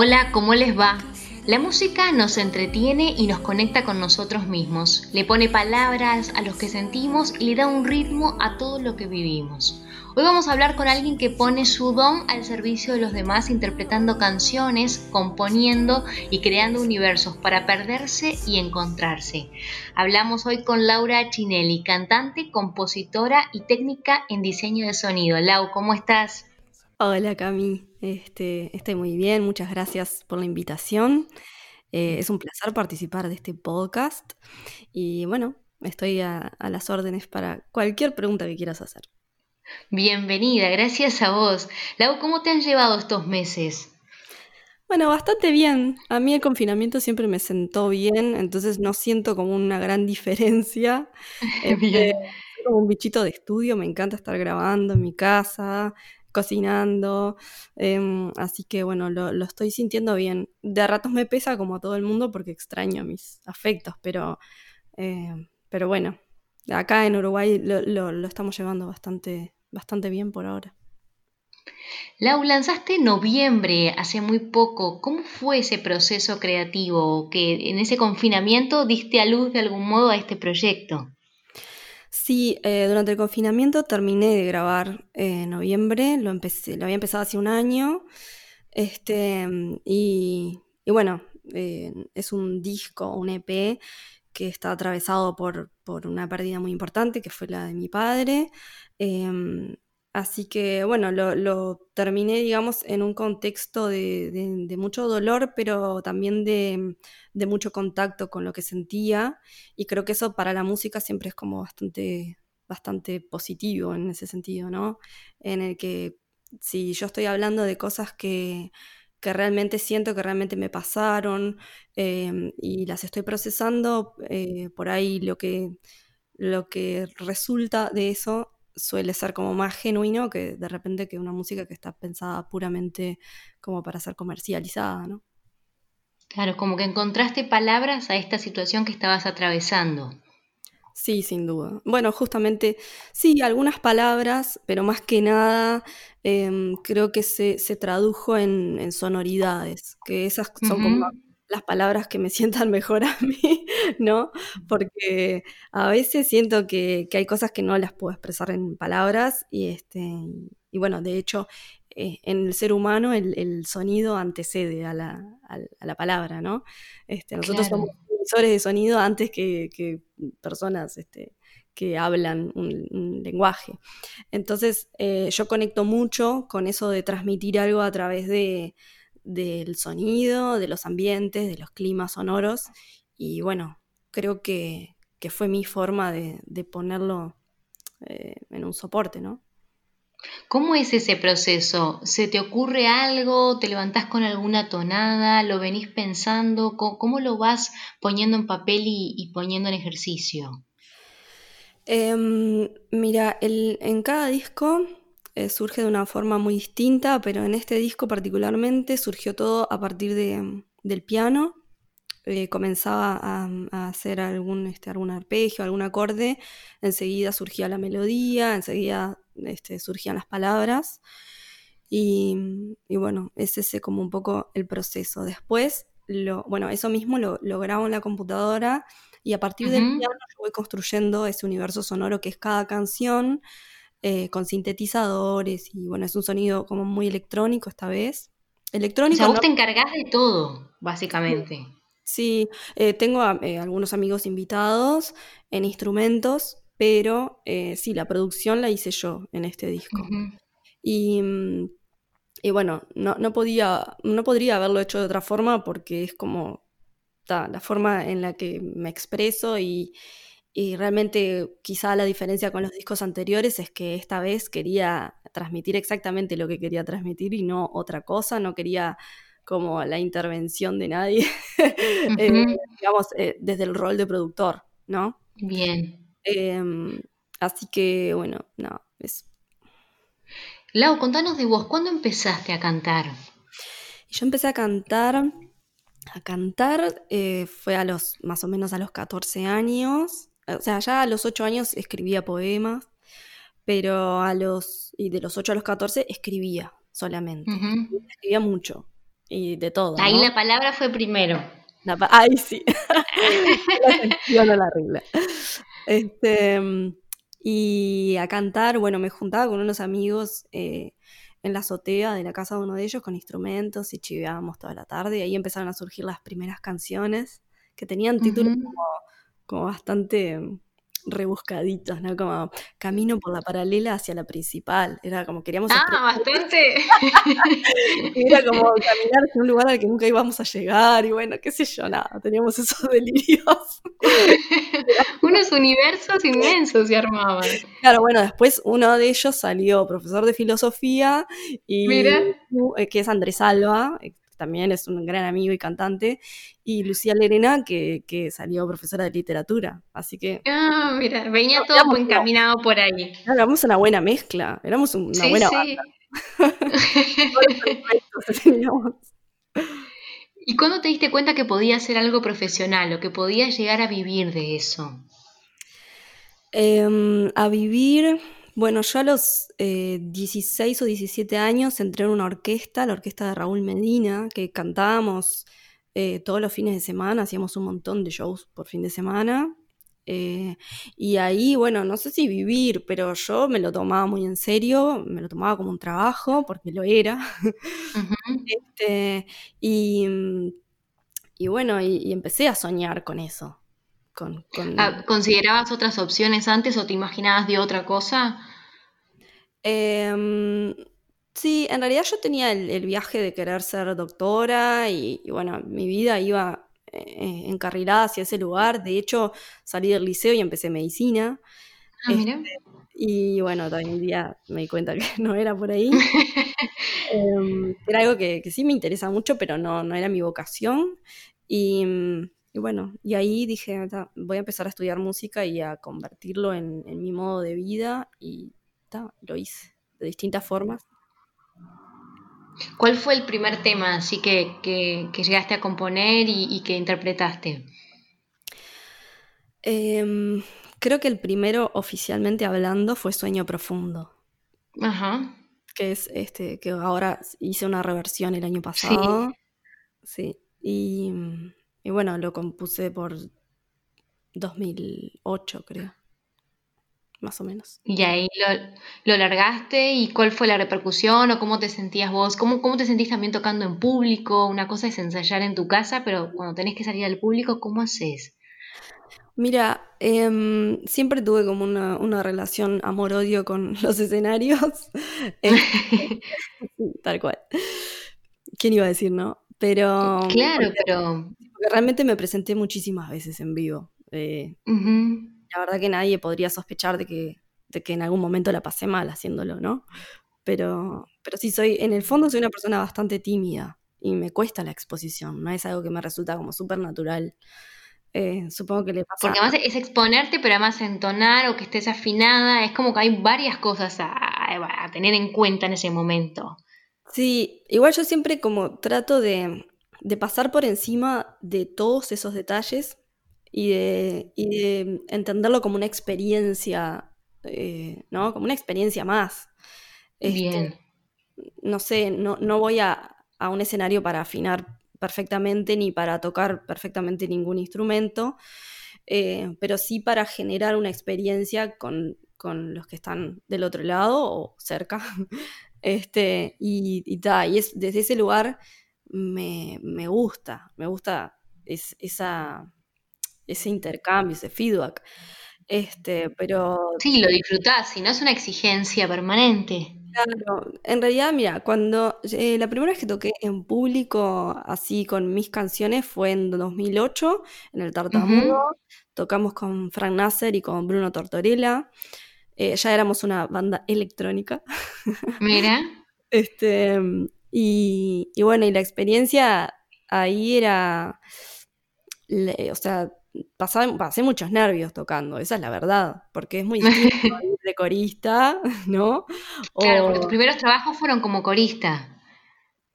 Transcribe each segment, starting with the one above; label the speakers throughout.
Speaker 1: Hola, ¿cómo les va? La música nos entretiene y nos conecta con nosotros mismos, le pone palabras a los que sentimos y le da un ritmo a todo lo que vivimos. Hoy vamos a hablar con alguien que pone su don al servicio de los demás interpretando canciones, componiendo y creando universos para perderse y encontrarse. Hablamos hoy con Laura Chinelli, cantante, compositora y técnica en diseño de sonido. Lau, ¿cómo estás?
Speaker 2: Hola Cami, este, estoy muy bien, muchas gracias por la invitación. Eh, es un placer participar de este podcast y bueno, estoy a, las órdenes para cualquier pregunta que quieras hacer.
Speaker 1: Bienvenida, gracias a vos. Lau, ¿cómo te han llevado estos meses?
Speaker 2: Bueno, bastante bien. A mí el confinamiento siempre me sentó bien, entonces no siento como una gran diferencia. Este, como un bichito de estudio, me encanta estar grabando en mi casa, cocinando. Em, así que bueno, lo, estoy sintiendo bien. De ratos me pesa como a todo el mundo porque extraño mis afectos, pero, em, pero bueno, acá en Uruguay lo, estamos llevando bastante, bastante bien por ahora.
Speaker 1: Lau, lanzaste en noviembre, hace muy poco. ¿Cómo fue ese proceso creativo que en ese confinamiento diste a luz de algún modo a este proyecto?
Speaker 2: Sí, eh, durante el confinamiento terminé de grabar en noviembre, lo, empecé, lo había empezado hace un año, este, y, bueno, eh, es un disco, un EP que está atravesado por, por, una pérdida muy importante, que fue la de mi padre. Em, Así que bueno, lo, terminé, digamos, en un contexto de, mucho dolor, pero también de, mucho contacto con lo que sentía. Y creo que eso para la música siempre es como bastante, bastante positivo en ese sentido, ¿no? En el que si yo estoy hablando de cosas que, realmente siento, que realmente me pasaron em, y las estoy procesando, eh, por ahí lo que, lo que resulta de eso suele ser como más genuino que de repente que una música que está pensada puramente como para ser comercializada, ¿no?
Speaker 1: Claro, como que encontraste palabras a esta situación que estabas atravesando.
Speaker 2: Sí, sin duda. Bueno, justamente, sí, algunas palabras, pero más que nada em, creo que se, tradujo en, sonoridades, que esas son como las palabras que me sientan mejor a mí, ¿no? Porque a veces siento que, hay cosas que no las puedo expresar en palabras y, este, y bueno, de hecho, eh, en el ser humano el, sonido antecede a la, palabra, ¿no? Este, nosotros somos emisores de sonido antes que, personas este, que hablan un, lenguaje. Entonces, eh, yo conecto mucho con eso de transmitir algo a través de del sonido, de los ambientes, de los climas sonoros. Y bueno, creo que, fue mi forma de, ponerlo eh, en un soporte, ¿no?
Speaker 1: ¿Cómo es ese proceso? ¿Se te ocurre algo? ¿Te levantás con alguna tonada? ¿Lo venís pensando? ¿Cómo, lo vas poniendo en papel y, poniendo en ejercicio?
Speaker 2: Em, mira, en cada disco eh, surge de una forma muy distinta, pero en este disco particularmente surgió todo a partir de, del piano. Eh, comenzaba a, hacer algún, este, algún arpegio, algún acorde, enseguida surgía la melodía, enseguida este, surgían las palabras. Y, bueno, es ese como un poco el proceso. Después, lo, bueno, eso mismo lo, lo grabo en la computadora y a partir del piano yo voy construyendo ese universo sonoro que es cada canción eh, con sintetizadores y bueno, es un sonido como muy electrónico esta vez.
Speaker 1: Electrónico. O sea, vos te encargás de todo, básicamente.
Speaker 2: Sí, eh, tengo eh, algunos amigos invitados en instrumentos, pero sí, la producción la hice yo en este disco. y, mm, y, bueno, no, no, podía, no podría haberlo hecho de otra forma porque es como la forma en la que me expreso y, y realmente quizá la diferencia con los discos anteriores es que esta vez quería transmitir exactamente lo que quería transmitir y no otra cosa, no quería como la intervención de nadie, eh, digamos, eh, desde el rol de productor, ¿no?
Speaker 1: Bien.
Speaker 2: Em, así que, bueno, no, es...
Speaker 1: Lau, contanos de vos, ¿cuándo empezaste a cantar?
Speaker 2: Yo empecé a cantar, a cantar eh, fue a los, más o menos a los 14 años, o sea, ya a los 8 años escribía poemas, pero a los, y de los 8 a los 14 escribía solamente. Escribía mucho. y de todo.
Speaker 1: Ahí la palabra fue primero.
Speaker 2: Ay, sí. la la regla. Este, y a cantar, bueno, me juntaba con unos amigos eh, en la azotea de la casa de uno de ellos con instrumentos y chiveábamos toda la tarde. Y ahí empezaron a surgir las primeras canciones que tenían títulos como bastante rebuscaditos, ¿no? Como camino por la paralela hacia la principal. Era como queríamos.
Speaker 1: Ah, bastante.
Speaker 2: era como caminar hacia un lugar al que nunca íbamos a llegar. Y bueno, qué sé yo, nada. Teníamos esos delirios.
Speaker 1: Unos universos inmensos se armaban.
Speaker 2: Claro, bueno, después uno de ellos salió profesor de filosofía y
Speaker 1: Mira.
Speaker 2: Eh, que es Andrés Alba, también es un gran amigo y cantante, y Lucía Lerena, que, salió profesora de literatura. Así que.
Speaker 1: Ah, mira, venía todo encaminado por ahí.
Speaker 2: éramos una buena mezcla, éramos una buena sí.
Speaker 1: ¿Y cuándo te diste cuenta que podía ser algo profesional o que podías llegar a vivir de eso?
Speaker 2: Em, a vivir, bueno, yo a los 16 eh, o 17 años entré en una orquesta, la orquesta de Raúl Medina, que cantábamos eh, todos los fines de semana, hacíamos un montón de shows por fin de semana. Eh, y ahí, bueno, no sé si vivir, pero yo me lo tomaba muy en serio, me lo tomaba como un trabajo, porque lo era. Este, y, bueno, y, empecé a soñar con eso.
Speaker 1: Ah, ¿Considerabas otras opciones antes o te imaginabas de otra cosa?
Speaker 2: Em, sí, en realidad yo tenía el, viaje de querer ser doctora y, bueno, mi vida iba eh, encarrilada hacia ese lugar. De hecho, salí del liceo y empecé medicina.
Speaker 1: Ah, mira. Este,
Speaker 2: y bueno, hoy en día me di cuenta que no era por ahí. Em, era algo que, sí me interesa mucho, pero no, no era mi vocación. Y, bueno, y ahí dije, voy a empezar a estudiar música y a convertirlo en, en mi modo de vida. Y lo hice de distintas formas.
Speaker 1: ¿Cuál fue el primer tema así que, llegaste a componer y, que interpretaste?
Speaker 2: Em, creo que el primero oficialmente hablando fue Sueño Profundo.
Speaker 1: Ajá.
Speaker 2: Que es este, que ahora hice una reversión el año pasado. Sí. Y, y bueno, lo compuse por 2008, creo más o menos.
Speaker 1: Y ahí lo, largaste y cuál fue la repercusión o cómo te sentías vos, ¿Cómo, cómo te sentís también tocando en público. Una cosa es ensayar en tu casa, pero cuando tenés que salir al público, ¿cómo haces?
Speaker 2: Mira, em, siempre tuve como una, relación amor-odio con los escenarios. Este, tal cual. ¿Quién iba a decir, no? Pero.
Speaker 1: Claro, pero.
Speaker 2: realmente me presenté muchísimas veces en vivo. Eh, la verdad que nadie podría sospechar de que, de que en algún momento la pasé mal haciéndolo, ¿no? Pero, pero sí, soy, en el fondo soy una persona bastante tímida y me cuesta la exposición, no es algo que me resulta como súper natural. Eh, supongo que le pasa.
Speaker 1: Porque además es exponerte, pero además entonar o que estés afinada, es como que hay varias cosas a, a tener en cuenta en ese momento.
Speaker 2: Sí, igual yo siempre como trato de, de pasar por encima de todos esos detalles y de, entenderlo como una experiencia, eh, ¿no? Como una experiencia más.
Speaker 1: Este, Bien.
Speaker 2: No sé, no, no voy a, un escenario para afinar perfectamente ni para tocar perfectamente ningún instrumento, eh, pero sí para generar una experiencia con, los que están del otro lado o cerca. Este, y, y, y es, desde ese lugar me, me gusta, me gusta esa, ese intercambio, ese feedback. Este, pero.
Speaker 1: Sí, lo disfrutás, si no es una exigencia permanente.
Speaker 2: Claro, en realidad, mira, cuando eh, la primera vez que toqué en público así con mis canciones fue en 2008, en el Tartamudo. Tocamos con Frank Nasser y con Bruno Tortorella. Eh, ya éramos una banda electrónica.
Speaker 1: Mira.
Speaker 2: este, y, y bueno, y la experiencia ahí era. o sea, pasé muchos nervios tocando, esa es la verdad, porque es muy difícil de corista, ¿no?
Speaker 1: Claro, porque tus primeros trabajos fueron como corista.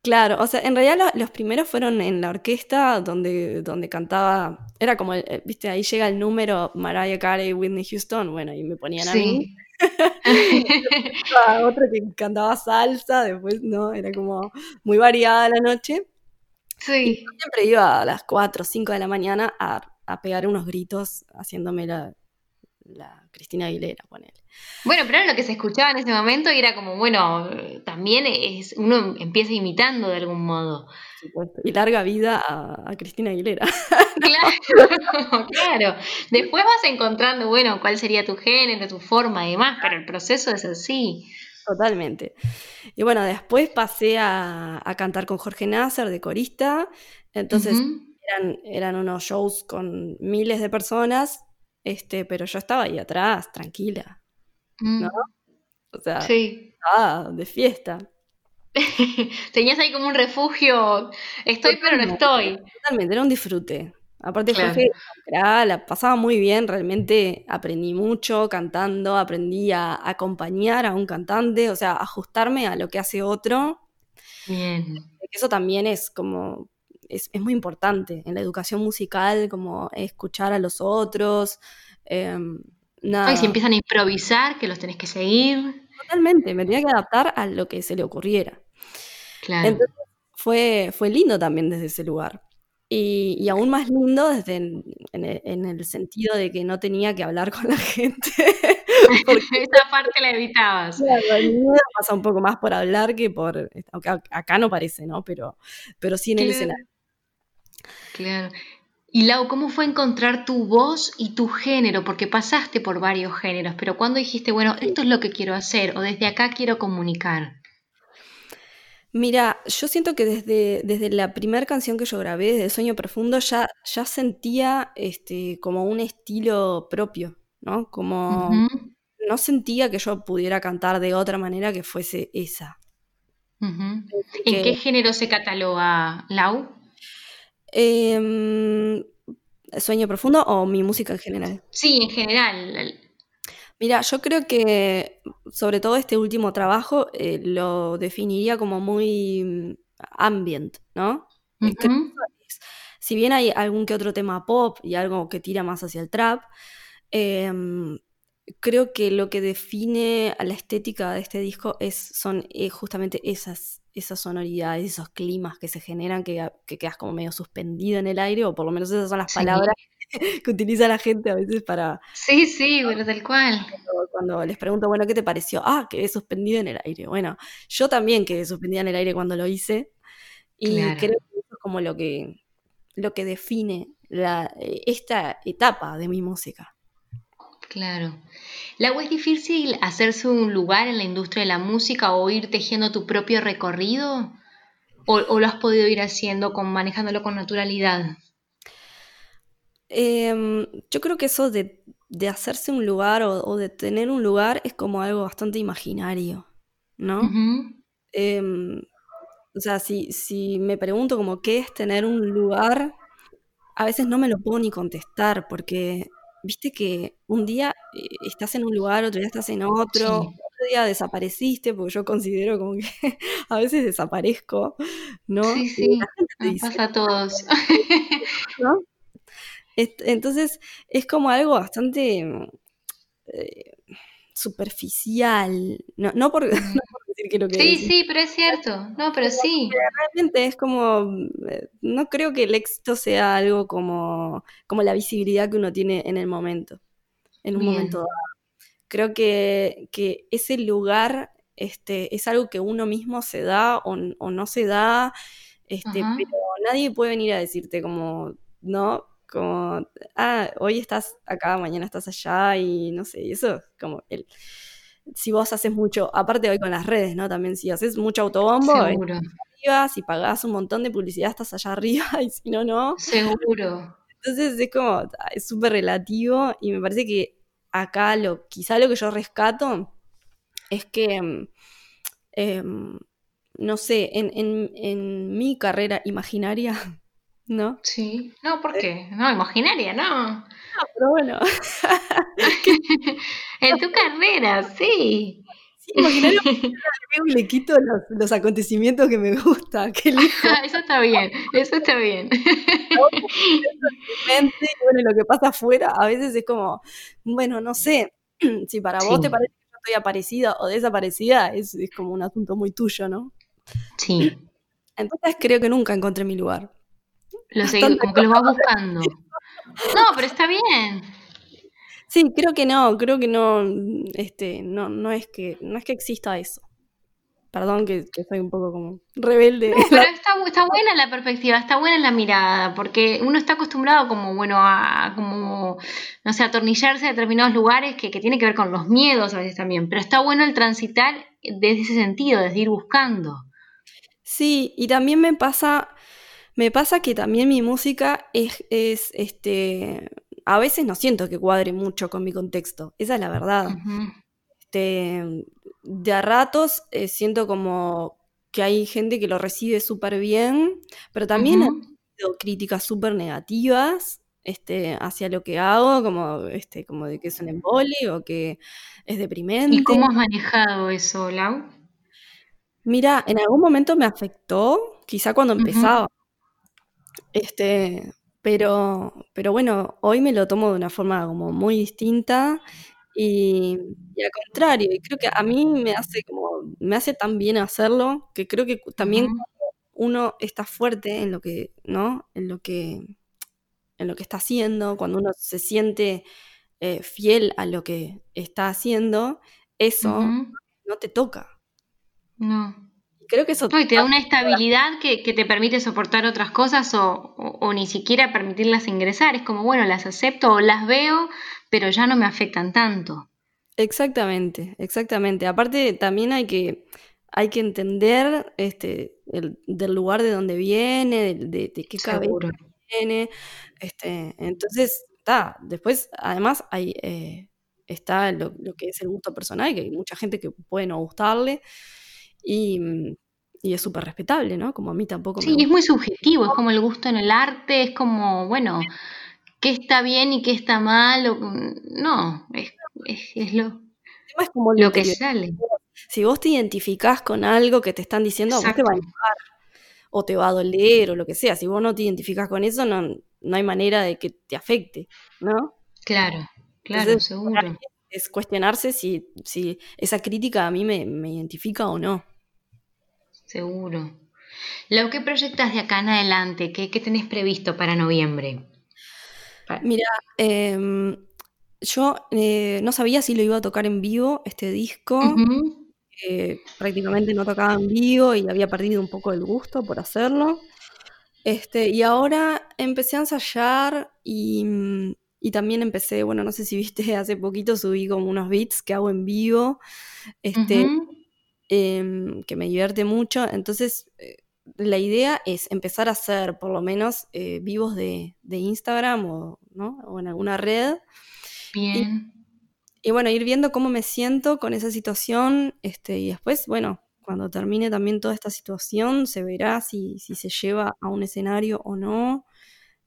Speaker 2: Claro, o sea, en realidad los primeros fueron en la orquesta donde, donde cantaba, era como, viste, ahí llega el número Mariah Carey, Whitney Houston, bueno, y me ponían a mí. Otra que cantaba salsa, después, ¿no? Era como muy variada la noche. Sí. siempre iba a las 4 o 5 de la mañana a, a pegar unos gritos haciéndome la, la Cristina Aguilera, ponele.
Speaker 1: Bueno, pero era lo que se escuchaba en ese momento y era como, bueno, también es uno empieza imitando de algún modo.
Speaker 2: Y larga vida a, Cristina Aguilera.
Speaker 1: Claro, claro. Después vas encontrando, bueno, cuál sería tu género, tu forma y demás, pero el proceso es así.
Speaker 2: Totalmente. Y bueno, después pasé a, cantar con Jorge Nasser de corista. Entonces eran, eran unos shows con miles de personas este, pero yo estaba ahí atrás, tranquila. ¿No? O sea, sí. de fiesta.
Speaker 1: Tenías ahí como un refugio. Estoy, pero no estoy.
Speaker 2: Totalmente, era un disfrute. Aparte, Jorge la pasaba muy bien, realmente aprendí mucho cantando, aprendí a acompañar a un cantante, o sea, ajustarme a lo que hace otro. Bien. Eso también es como es, muy importante en la educación musical, como escuchar a los otros. Eh,
Speaker 1: nada. si empiezan a improvisar, que los tenés que seguir.
Speaker 2: Totalmente, me tenía que adaptar a lo que se le ocurriera. Claro. Entonces fue, fue lindo también desde ese lugar. Y, aún más lindo desde en, el, sentido de que no tenía que hablar con la gente.
Speaker 1: Esa parte la evitabas.
Speaker 2: Claro, pasa un poco más por hablar que por. Aunque acá no parece, ¿no? Pero, pero sí en el escenario.
Speaker 1: Claro. Y Lau, ¿cómo fue encontrar tu voz y tu género? Porque pasaste por varios géneros, pero cuando dijiste, bueno, esto es lo que quiero hacer o desde acá quiero comunicar?
Speaker 2: Mira, yo siento que desde, desde la primera canción que yo grabé, desde Sueño Profundo, ya, ya sentía este, como un estilo propio, ¿no? Como no sentía que yo pudiera cantar de otra manera que fuese esa.
Speaker 1: ¿En qué género se cataloga Lau?
Speaker 2: Em, ¿Sueño profundo o mi música en general?
Speaker 1: Sí, en general.
Speaker 2: Mira, yo creo que sobre todo este último trabajo eh, lo definiría como muy mm, ambient, ¿no? si bien hay algún que otro tema pop y algo que tira más hacia el trap, em, creo que lo que define a la estética de este disco es, son eh, justamente esas esas sonoridades, esos climas que se generan, que, que, quedas como medio suspendido en el aire, o por lo menos esas son las palabras que utiliza la gente a veces para...
Speaker 1: Sí, sí, bueno, tal cual.
Speaker 2: Cuando, les pregunto, bueno, ¿qué te pareció? Ah, quedé suspendido en el aire. Bueno, yo también quedé suspendida en el aire cuando lo hice, y creo que eso es como lo que, lo que define la, esta etapa de mi música.
Speaker 1: Claro. ¿La es difícil hacerse un lugar en la industria de la música o ir tejiendo tu propio recorrido? ¿O, lo has podido ir haciendo, con, manejándolo con naturalidad?
Speaker 2: Em, yo creo que eso de, hacerse un lugar o, de tener un lugar es como algo bastante imaginario, ¿no? Em, o sea, si, si me pregunto como qué es tener un lugar, a veces no me lo puedo ni contestar porque viste que un día eh, estás en un lugar, otro día estás en otro, otro día desapareciste, porque yo considero como que a veces desaparezco, ¿no?
Speaker 1: Sí, sí, pasa a todos.
Speaker 2: Entonces es como algo bastante eh, superficial, no, no, por,
Speaker 1: Sí, sí, pero es cierto. No, pero sí.
Speaker 2: Realmente es como. Eh, no creo que el éxito sea algo como, como la visibilidad que uno tiene en el momento. En un momento dado. Creo que, que, ese lugar este, es algo que uno mismo se da o, no se da. Este, pero nadie puede venir a decirte como, ¿no? Como, ah, hoy estás acá, mañana estás allá y no sé, y eso como el, si vos haces mucho, aparte hoy con las redes, ¿no? También si haces mucho autobombo. Arriba, si pagás un montón de publicidad estás allá arriba y si no, no.
Speaker 1: Seguro.
Speaker 2: Entonces es como, es súper relativo y me parece que acá lo, quizá lo que yo rescato es que, mm, em, no sé, en, en, en mi carrera imaginaria, ¿no?
Speaker 1: Sí, no, ¿por qué? No, imaginaria, no.
Speaker 2: No, pero bueno.
Speaker 1: en tu carrera, sí.
Speaker 2: Sí, imaginario le quito los, acontecimientos que me gusta.
Speaker 1: eso está bien, eso está bien.
Speaker 2: bueno, lo que pasa afuera a veces es como, bueno, no sé, si para vos te parece que yo estoy aparecida o desaparecida, es, es como un asunto muy tuyo, ¿no?
Speaker 1: Sí.
Speaker 2: Entonces creo que nunca encontré mi lugar.
Speaker 1: Lo seguí, como que lo vas buscando. No, pero está bien.
Speaker 2: Sí, creo que no, creo que no, este, no, no es que, no es que exista eso. Perdón que, soy un poco como rebelde.
Speaker 1: pero está, está, buena la perspectiva, está buena la mirada, porque uno está acostumbrado como, bueno, a como, no sé, atornillarse a determinados lugares que, que tiene que ver con los miedos a veces también, pero está bueno el transitar desde ese sentido, desde ir buscando.
Speaker 2: Sí, y también me pasa, me pasa que también mi música es, es este, a veces no siento que cuadre mucho con mi contexto, esa es la verdad. este, de a ratos eh, siento como que hay gente que lo recibe súper bien, pero también he tenido críticas súper negativas este, hacia lo que hago, como, este, como de que es un embole o que es deprimente.
Speaker 1: ¿Y cómo has manejado eso, Lau?
Speaker 2: Mira, en algún momento me afectó, quizá cuando empezaba. Este, pero, pero bueno, hoy me lo tomo de una forma como muy distinta y, al contrario, y creo que a mí me hace como, me hace tan bien hacerlo, que creo que también uno está fuerte en lo que, ¿no? En lo que, en lo que está haciendo, cuando uno se siente eh, fiel a lo que está haciendo, eso no te toca.
Speaker 1: No.
Speaker 2: Creo que eso...
Speaker 1: No, y te da una estabilidad que, te permite soportar otras cosas o, ni siquiera permitirlas ingresar. Es como, bueno, las acepto o las veo, pero ya no me afectan tanto.
Speaker 2: Exactamente, exactamente. Aparte, también hay que, hay que entender este, el, del lugar de donde viene, de, qué cabeza viene. Este, entonces, está. Después, además, hay, eh, está lo, lo, que es el gusto personal, que hay mucha gente que puede no gustarle. Y, es súper respetable, ¿no? Como a mí tampoco
Speaker 1: sí, es muy subjetivo, es como el gusto en el arte, es como, bueno, qué está bien y qué está mal, no, es, es, lo, es como lo que sale.
Speaker 2: Si vos te identificás con algo que te están diciendo, vos te va a enojar, o te va a doler, o lo que sea. Si vos no te identificás con eso, no, no hay manera de que te afecte, ¿no?
Speaker 1: Claro, claro, seguro.
Speaker 2: Es cuestionarse si, si esa crítica a mí me, me identifica o no.
Speaker 1: Seguro. Lo que proyectas de acá en adelante, ¿qué, tenés previsto para noviembre?
Speaker 2: Mira, em, yo eh, no sabía si lo iba a tocar en vivo, este disco. Eh, prácticamente no tocaba en vivo y había perdido un poco el gusto por hacerlo. Este, y ahora empecé a ensayar y, también empecé, bueno, no sé si viste, hace poquito subí como unos beats que hago en vivo. Este, Em, que me divierte mucho. Entonces, eh, la idea es empezar a hacer por lo menos eh, vivos de, Instagram o, en alguna red.
Speaker 1: Bien.
Speaker 2: Y, bueno, ir viendo cómo me siento con esa situación. Este, y después, bueno, cuando termine también toda esta situación, se verá si, se lleva a un escenario o no.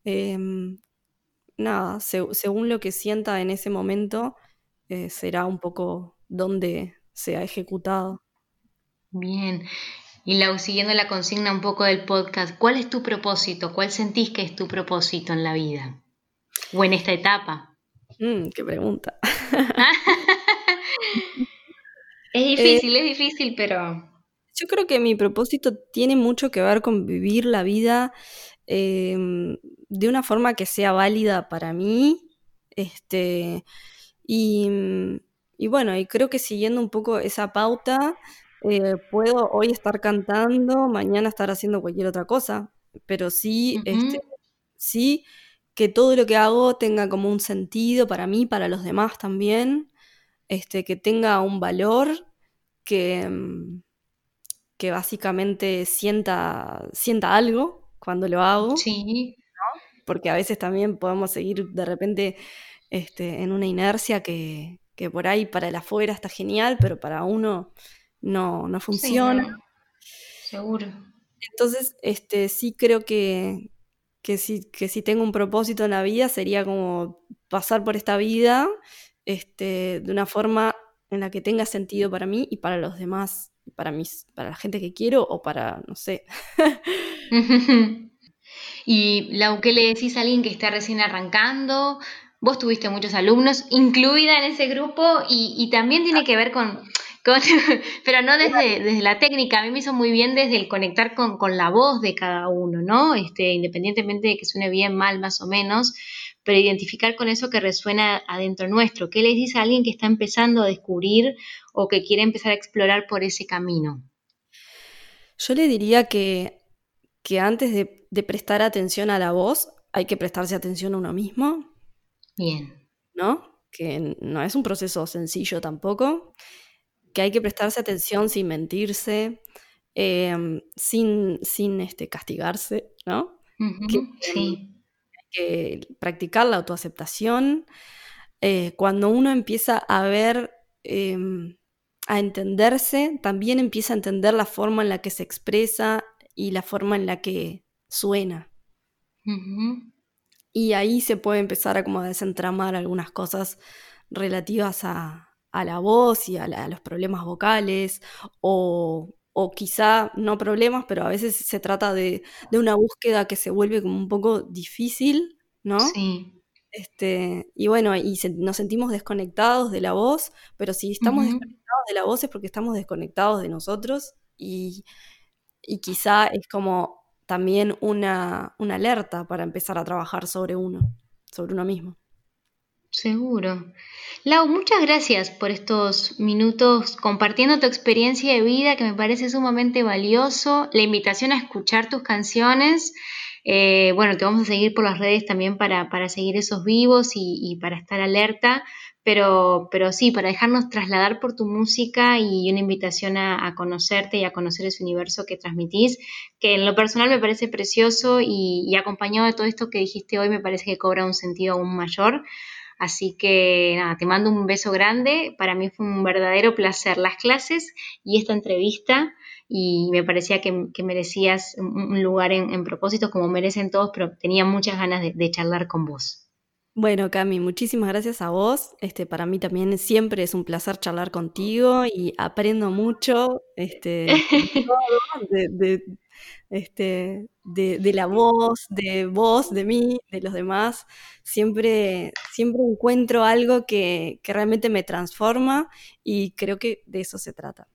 Speaker 2: Em, nada, según lo que sienta en ese momento, eh, será un poco donde se ha ejecutado.
Speaker 1: Bien. Y Lau, siguiendo la consigna un poco del podcast, ¿cuál es tu propósito? ¿Cuál sentís que es tu propósito en la vida? ¿O en esta etapa?
Speaker 2: Mm, qué pregunta.
Speaker 1: es difícil, eh, es difícil, pero...
Speaker 2: Yo creo que mi propósito tiene mucho que ver con vivir la vida em, de una forma que sea válida para mí. Este, y, y bueno, y creo que siguiendo un poco esa pauta, eh, puedo hoy estar cantando, mañana estar haciendo cualquier otra cosa, pero sí, este, sí que todo lo que hago tenga como un sentido para mí, para los demás también, este, que tenga un valor, que, mm, que básicamente sienta, sienta algo cuando lo hago.
Speaker 1: Sí.
Speaker 2: Porque a veces también podemos seguir de repente este, en una inercia que, que por ahí para el afuera está genial, pero para uno no, no funciona.
Speaker 1: seguro.
Speaker 2: Entonces, este, sí creo que, que, si, que si tengo un propósito en la vida sería como pasar por esta vida este, de una forma en la que tenga sentido para mí y para los demás, para, mis, para la gente que quiero o para, no sé.
Speaker 1: y Lau, ¿qué le decís a alguien que está recién arrancando? Vos tuviste muchos alumnos, incluida en ese grupo, y, y también tiene que ver con pero no desde, desde la técnica, a mí me hizo muy bien desde el conectar con, con la voz de cada uno, ¿no? Este, independientemente de que suene bien, mal, más o menos, pero identificar con eso que resuena adentro nuestro. ¿Qué les dice a alguien que está empezando a descubrir o que quiere empezar a explorar por ese camino?
Speaker 2: Yo le diría que, que antes de, de prestar atención a la voz, hay que prestarse atención a uno mismo.
Speaker 1: Bien.
Speaker 2: ¿No? Que no es un proceso sencillo tampoco que hay que prestarse atención sin mentirse, em, sin, sin este, castigarse, ¿no?
Speaker 1: que, sí.
Speaker 2: Que practicar la autoaceptación. Eh, cuando uno empieza a ver, em, a entenderse, también empieza a entender la forma en la que se expresa y la forma en la que suena. Y ahí se puede empezar a como desentramar algunas cosas relativas a, a la voz y a, los problemas vocales, o, quizá no problemas, pero a veces se trata de, una búsqueda que se vuelve como un poco difícil, ¿no?
Speaker 1: Sí.
Speaker 2: Este, y bueno, y nos sentimos desconectados de la voz, pero si estamos desconectados de la voz es porque estamos desconectados de nosotros y, quizá es como también una, una alerta para empezar a trabajar sobre uno, sobre uno mismo.
Speaker 1: Seguro. Lau, muchas gracias por estos minutos compartiendo tu experiencia de vida que me parece sumamente valioso, la invitación a escuchar tus canciones. Eh, bueno, te vamos a seguir por las redes también para, seguir esos vivos y, para estar alerta, pero, pero sí, para dejarnos trasladar por tu música y una invitación a, conocerte y a conocer ese universo que transmitís, que en lo personal me parece precioso y, y acompañado de todo esto que dijiste hoy me parece que cobra un sentido aún mayor. Así que nada, te mando un beso grande. Para mí fue un verdadero placer las clases y esta entrevista y me parecía que, merecías un, lugar en, propósito como merecen todos, pero tenía muchas ganas de, charlar con vos.
Speaker 2: Bueno, Cami, muchísimas gracias a vos. Este, para mí también siempre es un placer charlar contigo y aprendo mucho este, de, este, de, la voz, de vos, de mí, de los demás. Siempre, siempre encuentro algo que, que realmente me transforma y creo que de eso se trata.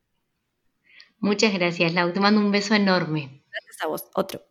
Speaker 1: Muchas gracias, Lau. Te mando un beso enorme.
Speaker 2: Gracias a vos. Otro.